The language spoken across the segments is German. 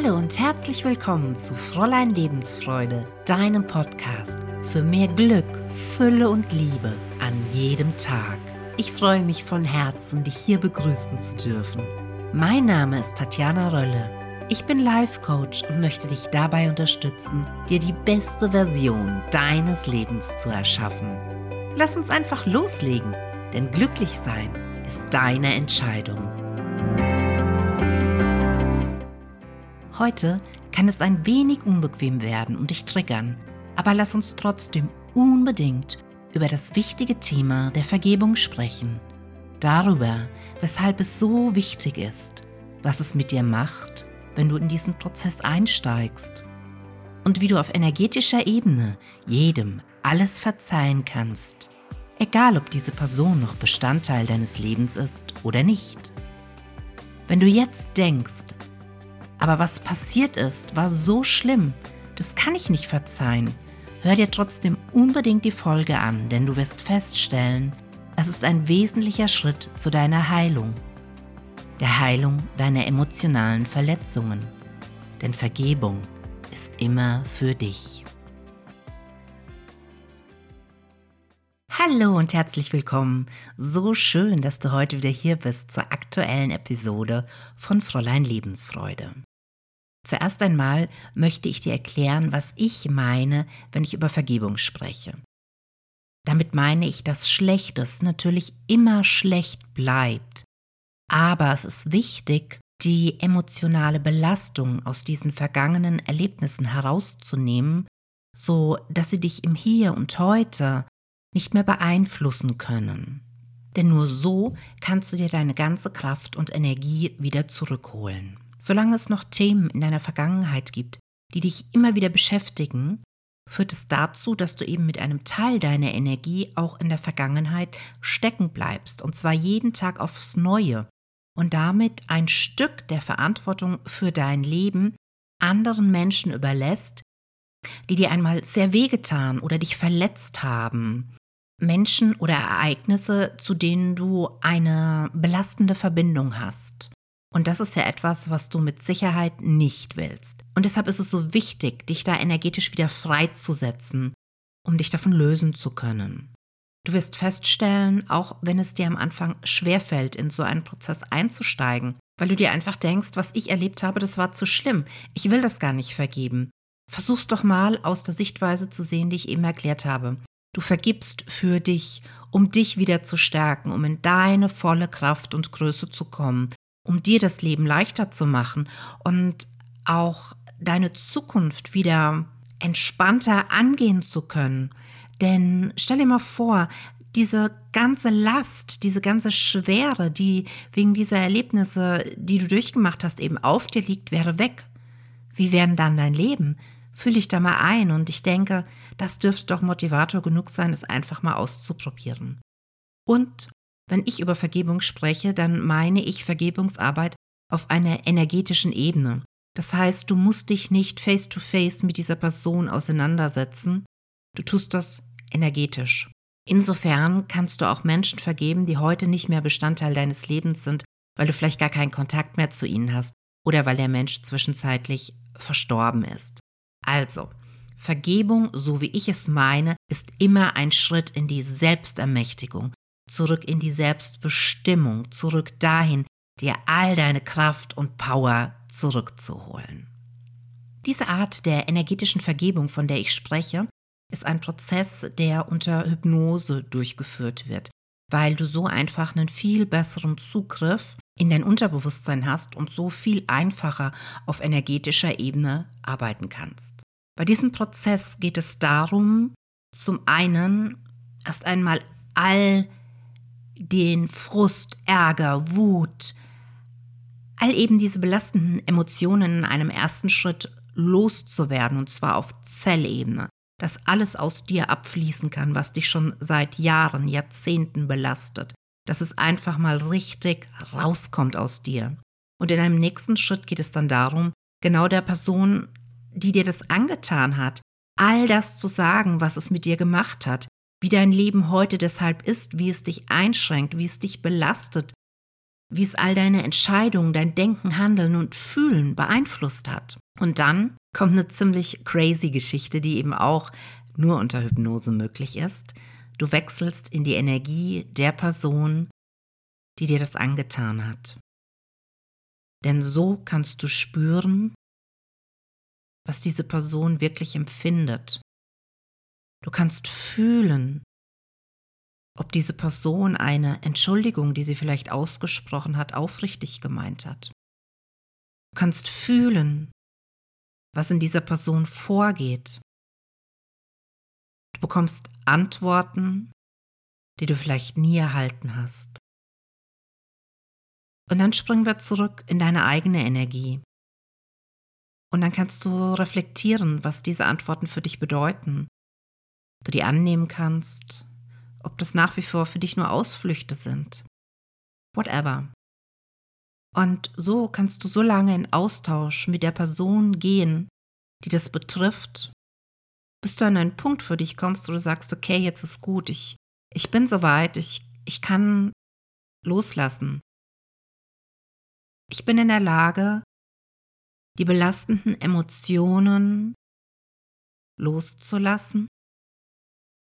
Hallo und herzlich willkommen zu Fräulein Lebensfreude, deinem Podcast für mehr Glück, Fülle und Liebe an jedem Tag. Ich freue mich von Herzen, dich hier begrüßen zu dürfen. Mein Name ist Tatjana Rölle. Ich bin Life Coach und möchte dich dabei unterstützen, dir die beste Version deines Lebens zu erschaffen. Lass uns einfach loslegen, denn glücklich sein ist deine Entscheidung. Heute kann es ein wenig unbequem werden und dich triggern, aber lass uns trotzdem unbedingt über das wichtige Thema der Vergebung sprechen. Darüber, weshalb es so wichtig ist, was es mit dir macht, wenn du in diesen Prozess einsteigst und wie du auf energetischer Ebene jedem alles verzeihen kannst, egal ob diese Person noch Bestandteil deines Lebens ist oder nicht. Wenn du jetzt denkst, aber was passiert ist, war so schlimm. Das kann ich nicht verzeihen. Hör dir trotzdem unbedingt die Folge an, denn du wirst feststellen, es ist ein wesentlicher Schritt zu deiner Heilung. Der Heilung deiner emotionalen Verletzungen. Denn Vergebung ist immer für dich. Hallo und herzlich willkommen. So schön, dass du heute wieder hier bist zur aktuellen Episode von Fräulein Lebensfreude. Zuerst einmal möchte ich dir erklären, was ich meine, wenn ich über Vergebung spreche. Damit meine ich, dass Schlechtes natürlich immer schlecht bleibt. Aber es ist wichtig, die emotionale Belastung aus diesen vergangenen Erlebnissen herauszunehmen, so dass sie dich im Hier und heute nicht mehr beeinflussen können. Denn nur so kannst du dir deine ganze Kraft und Energie wieder zurückholen. Solange es noch Themen in deiner Vergangenheit gibt, die dich immer wieder beschäftigen, führt es dazu, dass du eben mit einem Teil deiner Energie auch in der Vergangenheit stecken bleibst, und zwar jeden Tag aufs Neue, und damit ein Stück der Verantwortung für dein Leben anderen Menschen überlässt, die dir einmal sehr wehgetan oder dich verletzt haben. Menschen oder Ereignisse, zu denen du eine belastende Verbindung hast. Und das ist ja etwas, was du mit Sicherheit nicht willst. Und deshalb ist es so wichtig, dich da energetisch wieder freizusetzen, um dich davon lösen zu können. Du wirst feststellen, auch wenn es dir am Anfang schwerfällt, in so einen Prozess einzusteigen, weil du dir einfach denkst, was ich erlebt habe, das war zu schlimm. Ich will das gar nicht vergeben. Versuch's doch mal aus der Sichtweise zu sehen, die ich eben erklärt habe. Du vergibst für dich, um dich wieder zu stärken, um in deine volle Kraft und Größe zu kommen, um dir das Leben leichter zu machen und auch deine Zukunft wieder entspannter angehen zu können. Denn stell dir mal vor, diese ganze Last, diese ganze Schwere, die wegen dieser Erlebnisse, die du durchgemacht hast, eben auf dir liegt, wäre weg. Wie wäre dann dein Leben? Fühl dich da mal ein und ich denke, das dürfte doch Motivator genug sein, es einfach mal auszuprobieren. Und wenn ich über Vergebung spreche, dann meine ich Vergebungsarbeit auf einer energetischen Ebene. Das heißt, du musst dich nicht face-to-face -face mit dieser Person auseinandersetzen, du tust das energetisch. Insofern kannst du auch Menschen vergeben, die heute nicht mehr Bestandteil deines Lebens sind, weil du vielleicht gar keinen Kontakt mehr zu ihnen hast oder weil der Mensch zwischenzeitlich verstorben ist. Also, Vergebung, so wie ich es meine, ist immer ein Schritt in die Selbstermächtigung, zurück in die Selbstbestimmung, zurück dahin, dir all deine Kraft und Power zurückzuholen. Diese Art der energetischen Vergebung, von der ich spreche, ist ein Prozess, der unter Hypnose durchgeführt wird, weil du so einfach einen viel besseren Zugriff in dein Unterbewusstsein hast und so viel einfacher auf energetischer Ebene arbeiten kannst. Bei diesem Prozess geht es darum, zum einen erst einmal all den Frust, Ärger, Wut, all eben diese belastenden Emotionen in einem ersten Schritt loszuwerden, und zwar auf Zellebene, dass alles aus dir abfließen kann, was dich schon seit Jahren, Jahrzehnten belastet, dass es einfach mal richtig rauskommt aus dir. Und in einem nächsten Schritt geht es dann darum, genau der Person, die dir das angetan hat, all das zu sagen, was es mit dir gemacht hat, wie dein Leben heute deshalb ist, wie es dich einschränkt, wie es dich belastet, wie es all deine Entscheidungen, dein Denken, Handeln und Fühlen beeinflusst hat. Und dann kommt eine ziemlich crazy Geschichte, die eben auch nur unter Hypnose möglich ist. Du wechselst in die Energie der Person, die dir das angetan hat. Denn so kannst du spüren, was diese Person wirklich empfindet. Du kannst fühlen, ob diese Person eine Entschuldigung, die sie vielleicht ausgesprochen hat, aufrichtig gemeint hat. Du kannst fühlen, was in dieser Person vorgeht. Du bekommst Antworten, die du vielleicht nie erhalten hast. Und dann springen wir zurück in deine eigene Energie. Und dann kannst du reflektieren, was diese Antworten für dich bedeuten. Du die annehmen kannst, ob das nach wie vor für dich nur Ausflüchte sind. Whatever. Und so kannst du so lange in Austausch mit der Person gehen, die das betrifft, bis du an einen Punkt für dich kommst, wo du sagst, okay, jetzt ist gut, ich, ich bin soweit, ich, ich kann loslassen. Ich bin in der Lage, die belastenden Emotionen loszulassen.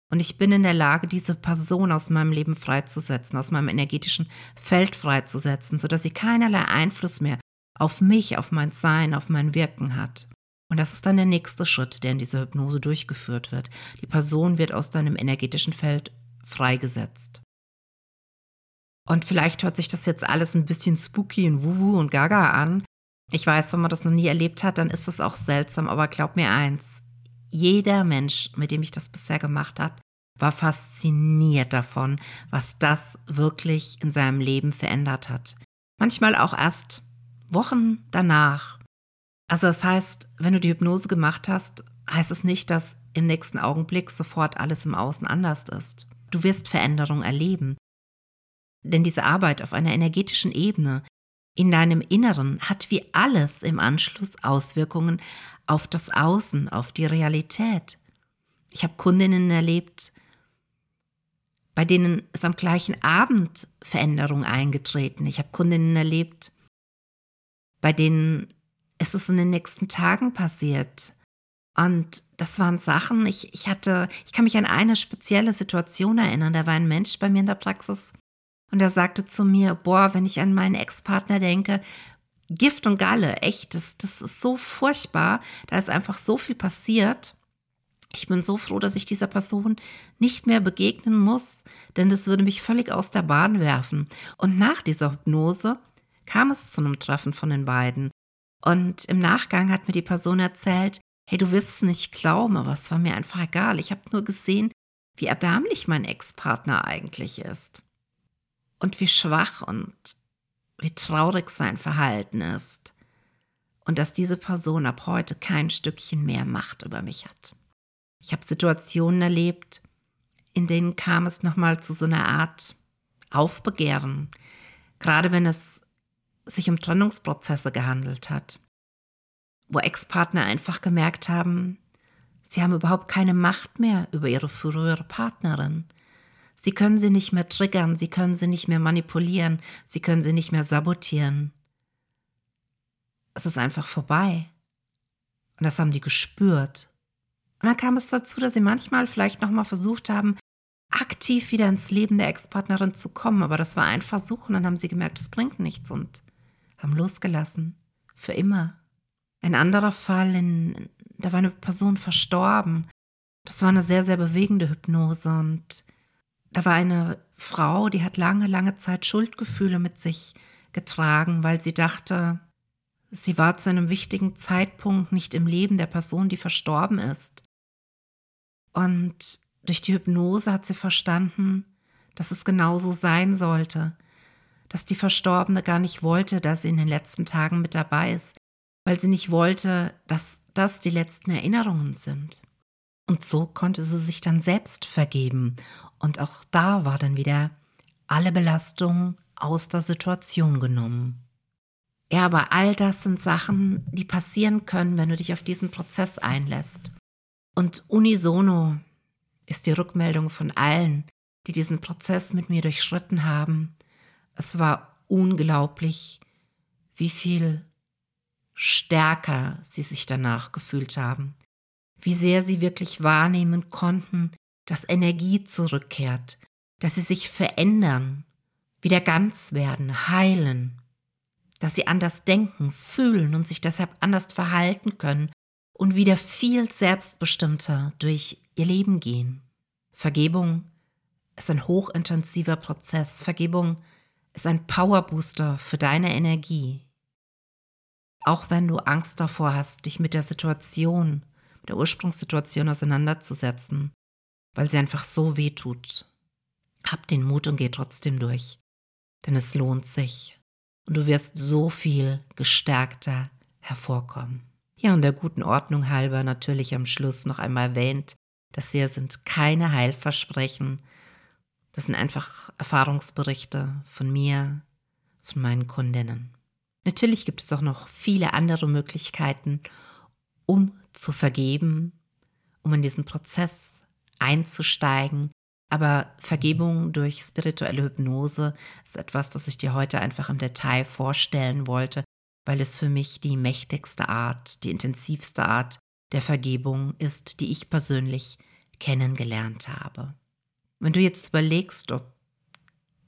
Und ich bin in der Lage, diese Person aus meinem Leben freizusetzen, aus meinem energetischen Feld freizusetzen, sodass sie keinerlei Einfluss mehr auf mich, auf mein Sein, auf mein Wirken hat. Und das ist dann der nächste Schritt, der in dieser Hypnose durchgeführt wird. Die Person wird aus deinem energetischen Feld freigesetzt. Und vielleicht hört sich das jetzt alles ein bisschen spooky und wuhu und gaga an. Ich weiß, wenn man das noch nie erlebt hat, dann ist es auch seltsam, aber glaub mir eins, jeder Mensch, mit dem ich das bisher gemacht habe, war fasziniert davon, was das wirklich in seinem Leben verändert hat. Manchmal auch erst Wochen danach. Also das heißt, wenn du die Hypnose gemacht hast, heißt es nicht, dass im nächsten Augenblick sofort alles im Außen anders ist. Du wirst Veränderung erleben. Denn diese Arbeit auf einer energetischen Ebene in deinem Inneren hat wie alles im Anschluss Auswirkungen auf das Außen, auf die Realität. Ich habe Kundinnen erlebt, bei denen ist am gleichen Abend Veränderung eingetreten. Ich habe Kundinnen erlebt, bei denen ist es in den nächsten Tagen passiert. Und das waren Sachen, ich, ich hatte, ich kann mich an eine spezielle Situation erinnern. Da war ein Mensch bei mir in der Praxis und er sagte zu mir, boah, wenn ich an meinen Ex-Partner denke, Gift und Galle, echt, das, das ist so furchtbar. Da ist einfach so viel passiert. Ich bin so froh, dass ich dieser Person nicht mehr begegnen muss, denn das würde mich völlig aus der Bahn werfen. Und nach dieser Hypnose kam es zu einem Treffen von den beiden. Und im Nachgang hat mir die Person erzählt, hey, du wirst es nicht glauben, aber es war mir einfach egal. Ich habe nur gesehen, wie erbärmlich mein Ex-Partner eigentlich ist. Und wie schwach und wie traurig sein Verhalten ist. Und dass diese Person ab heute kein Stückchen mehr Macht über mich hat. Ich habe Situationen erlebt, in denen kam es nochmal zu so einer Art Aufbegehren, gerade wenn es sich um Trennungsprozesse gehandelt hat, wo Ex-Partner einfach gemerkt haben, sie haben überhaupt keine Macht mehr über ihre frühere Partnerin. Sie können sie nicht mehr triggern, sie können sie nicht mehr manipulieren, sie können sie nicht mehr sabotieren. Es ist einfach vorbei. Und das haben die gespürt. Und dann kam es dazu, dass sie manchmal vielleicht nochmal versucht haben, aktiv wieder ins Leben der Ex-Partnerin zu kommen. Aber das war ein Versuch und dann haben sie gemerkt, es bringt nichts und haben losgelassen. Für immer. Ein anderer Fall, in, da war eine Person verstorben. Das war eine sehr, sehr bewegende Hypnose und da war eine Frau, die hat lange, lange Zeit Schuldgefühle mit sich getragen, weil sie dachte, sie war zu einem wichtigen Zeitpunkt nicht im Leben der Person, die verstorben ist. Und durch die Hypnose hat sie verstanden, dass es genauso sein sollte, dass die Verstorbene gar nicht wollte, dass sie in den letzten Tagen mit dabei ist, weil sie nicht wollte, dass das die letzten Erinnerungen sind. Und so konnte sie sich dann selbst vergeben. Und auch da war dann wieder alle Belastung aus der Situation genommen. Ja, aber all das sind Sachen, die passieren können, wenn du dich auf diesen Prozess einlässt. Und unisono ist die Rückmeldung von allen, die diesen Prozess mit mir durchschritten haben. Es war unglaublich, wie viel stärker sie sich danach gefühlt haben, wie sehr sie wirklich wahrnehmen konnten, dass Energie zurückkehrt, dass sie sich verändern, wieder ganz werden, heilen, dass sie anders denken, fühlen und sich deshalb anders verhalten können und wieder viel selbstbestimmter durch ihr Leben gehen. Vergebung ist ein hochintensiver Prozess. Vergebung ist ein Powerbooster für deine Energie. Auch wenn du Angst davor hast, dich mit der Situation, der Ursprungssituation auseinanderzusetzen, weil sie einfach so weh tut. Hab den Mut und geh trotzdem durch. Denn es lohnt sich. Und du wirst so viel gestärkter hervorkommen. Ja, und der guten Ordnung halber natürlich am Schluss noch einmal erwähnt, das hier sind keine Heilversprechen. Das sind einfach Erfahrungsberichte von mir, von meinen Kundinnen. Natürlich gibt es auch noch viele andere Möglichkeiten, um zu vergeben, um in diesen Prozess einzusteigen. Aber Vergebung durch spirituelle Hypnose ist etwas, das ich dir heute einfach im Detail vorstellen wollte, weil es für mich die mächtigste Art, die intensivste Art der Vergebung ist, die ich persönlich kennengelernt habe. Wenn du jetzt überlegst, ob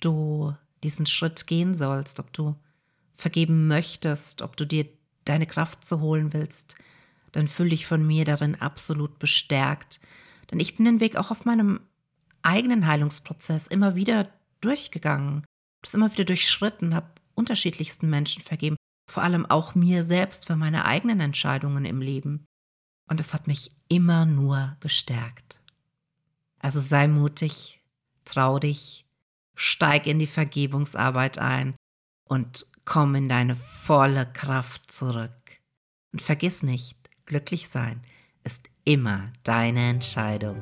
du diesen Schritt gehen sollst, ob du vergeben möchtest, ob du dir deine Kraft zu holen willst, dann fühle dich von mir darin absolut bestärkt. Denn ich bin den Weg auch auf meinem eigenen Heilungsprozess immer wieder durchgegangen, das immer wieder durchschritten, habe unterschiedlichsten Menschen vergeben, vor allem auch mir selbst für meine eigenen Entscheidungen im Leben. Und es hat mich immer nur gestärkt. Also sei mutig, trau dich, steig in die Vergebungsarbeit ein und komm in deine volle Kraft zurück. Und vergiss nicht, glücklich sein ist immer deine Entscheidung.